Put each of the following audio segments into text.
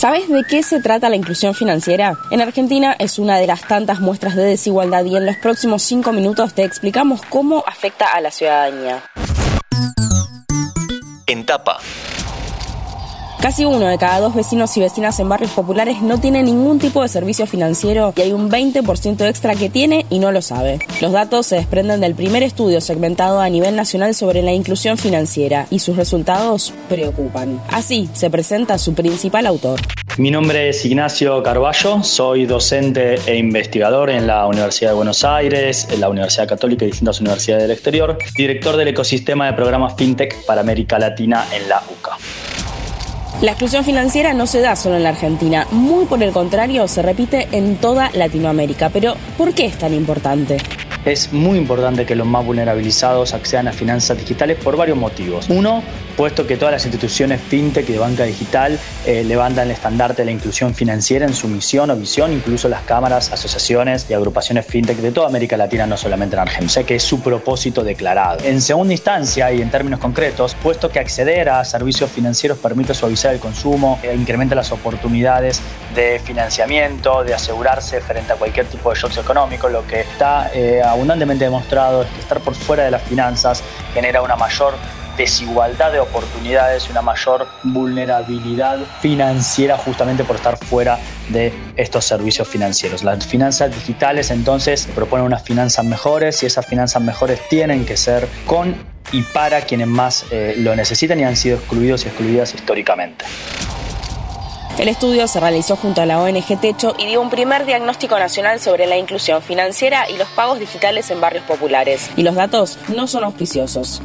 ¿Sabes de qué se trata la inclusión financiera? En Argentina es una de las tantas muestras de desigualdad y en los próximos cinco minutos te explicamos cómo afecta a la ciudadanía. En tapa. Casi uno de cada dos vecinos y vecinas en barrios populares no tiene ningún tipo de servicio financiero y hay un 20% extra que tiene y no lo sabe. Los datos se desprenden del primer estudio segmentado a nivel nacional sobre la inclusión financiera y sus resultados preocupan. Así se presenta su principal autor. Mi nombre es Ignacio Carballo, soy docente e investigador en la Universidad de Buenos Aires, en la Universidad Católica y distintas universidades del exterior, director del ecosistema de programas FinTech para América Latina en la UCA. La exclusión financiera no se da solo en la Argentina, muy por el contrario, se repite en toda Latinoamérica. Pero, ¿por qué es tan importante? Es muy importante que los más vulnerabilizados accedan a finanzas digitales por varios motivos. Uno, puesto que todas las instituciones fintech y banca digital eh, levantan el estandarte de la inclusión financiera en su misión o visión, incluso las cámaras, asociaciones y agrupaciones fintech de toda América Latina, no solamente en Argentina. O sea que es su propósito declarado. En segunda instancia y en términos concretos, puesto que acceder a servicios financieros permite suavizar el consumo, e incrementa las oportunidades de financiamiento, de asegurarse frente a cualquier tipo de shocks económicos, lo que está eh, abundantemente demostrado es que estar por fuera de las finanzas genera una mayor desigualdad de oportunidades y una mayor vulnerabilidad financiera justamente por estar fuera de estos servicios financieros. Las finanzas digitales entonces proponen unas finanzas mejores y esas finanzas mejores tienen que ser con y para quienes más eh, lo necesitan y han sido excluidos y excluidas históricamente. El estudio se realizó junto a la ONG Techo y dio un primer diagnóstico nacional sobre la inclusión financiera y los pagos digitales en barrios populares. Y los datos no son auspiciosos.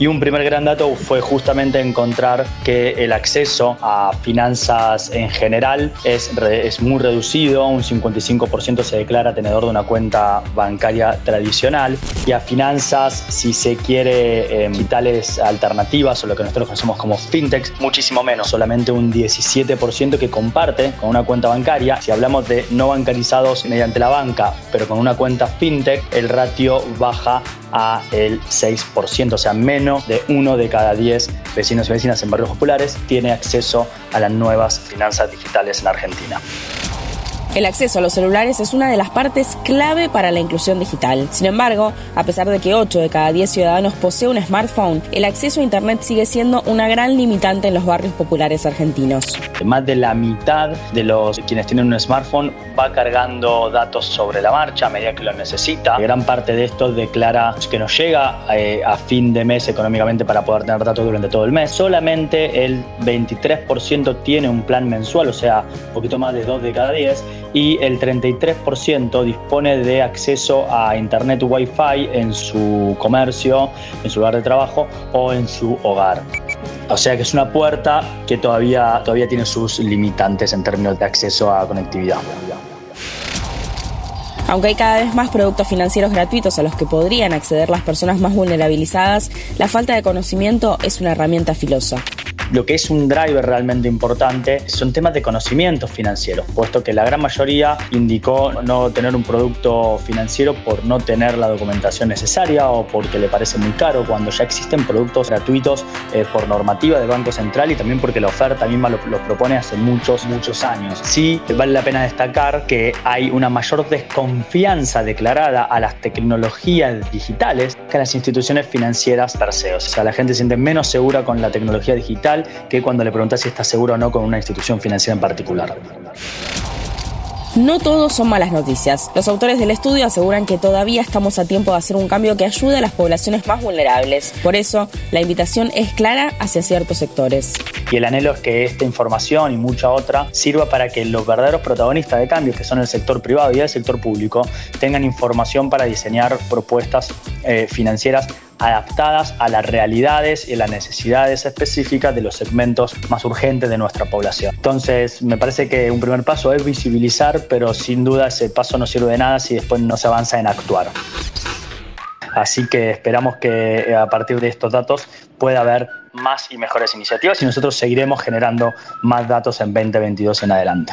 Y un primer gran dato fue justamente encontrar que el acceso a finanzas en general es, es muy reducido, un 55% se declara tenedor de una cuenta bancaria tradicional. Y a finanzas, si se quiere, eh, digitales alternativas o lo que nosotros conocemos como fintechs, muchísimo menos, solamente un 17% que comparte con una cuenta bancaria. Si hablamos de no bancarizados mediante la banca, pero con una cuenta fintech, el ratio baja a el 6%, o sea, menos de uno de cada 10 vecinos y vecinas en barrios populares tiene acceso a las nuevas finanzas digitales en Argentina. El acceso a los celulares es una de las partes clave para la inclusión digital. Sin embargo, a pesar de que 8 de cada 10 ciudadanos posee un smartphone, el acceso a Internet sigue siendo una gran limitante en los barrios populares argentinos. Más de la mitad de los quienes tienen un smartphone va cargando datos sobre la marcha a medida que lo necesita. Gran parte de esto declara que no llega eh, a fin de mes económicamente para poder tener datos durante todo el mes. Solamente el 23% tiene un plan mensual, o sea, un poquito más de 2 de cada 10 y el 33% dispone de acceso a Internet Wi-Fi en su comercio, en su lugar de trabajo o en su hogar. O sea que es una puerta que todavía, todavía tiene sus limitantes en términos de acceso a conectividad. Aunque hay cada vez más productos financieros gratuitos a los que podrían acceder las personas más vulnerabilizadas, la falta de conocimiento es una herramienta filosa. Lo que es un driver realmente importante son temas de conocimientos financieros, puesto que la gran mayoría indicó no tener un producto financiero por no tener la documentación necesaria o porque le parece muy caro, cuando ya existen productos gratuitos eh, por normativa del Banco Central y también porque la oferta misma lo, lo propone hace muchos, muchos años. Sí, vale la pena destacar que hay una mayor desconfianza declarada a las tecnologías digitales que a las instituciones financieras per. O sea, la gente se siente menos segura con la tecnología digital que cuando le preguntas si está seguro o no con una institución financiera en particular. No todos son malas noticias. Los autores del estudio aseguran que todavía estamos a tiempo de hacer un cambio que ayude a las poblaciones más vulnerables. Por eso, la invitación es clara hacia ciertos sectores. Y el anhelo es que esta información y mucha otra sirva para que los verdaderos protagonistas de cambios, que son el sector privado y el sector público, tengan información para diseñar propuestas eh, financieras adaptadas a las realidades y las necesidades específicas de los segmentos más urgentes de nuestra población. Entonces, me parece que un primer paso es visibilizar, pero sin duda ese paso no sirve de nada si después no se avanza en actuar. Así que esperamos que eh, a partir de estos datos pueda haber más y mejores iniciativas y nosotros seguiremos generando más datos en 2022 en adelante.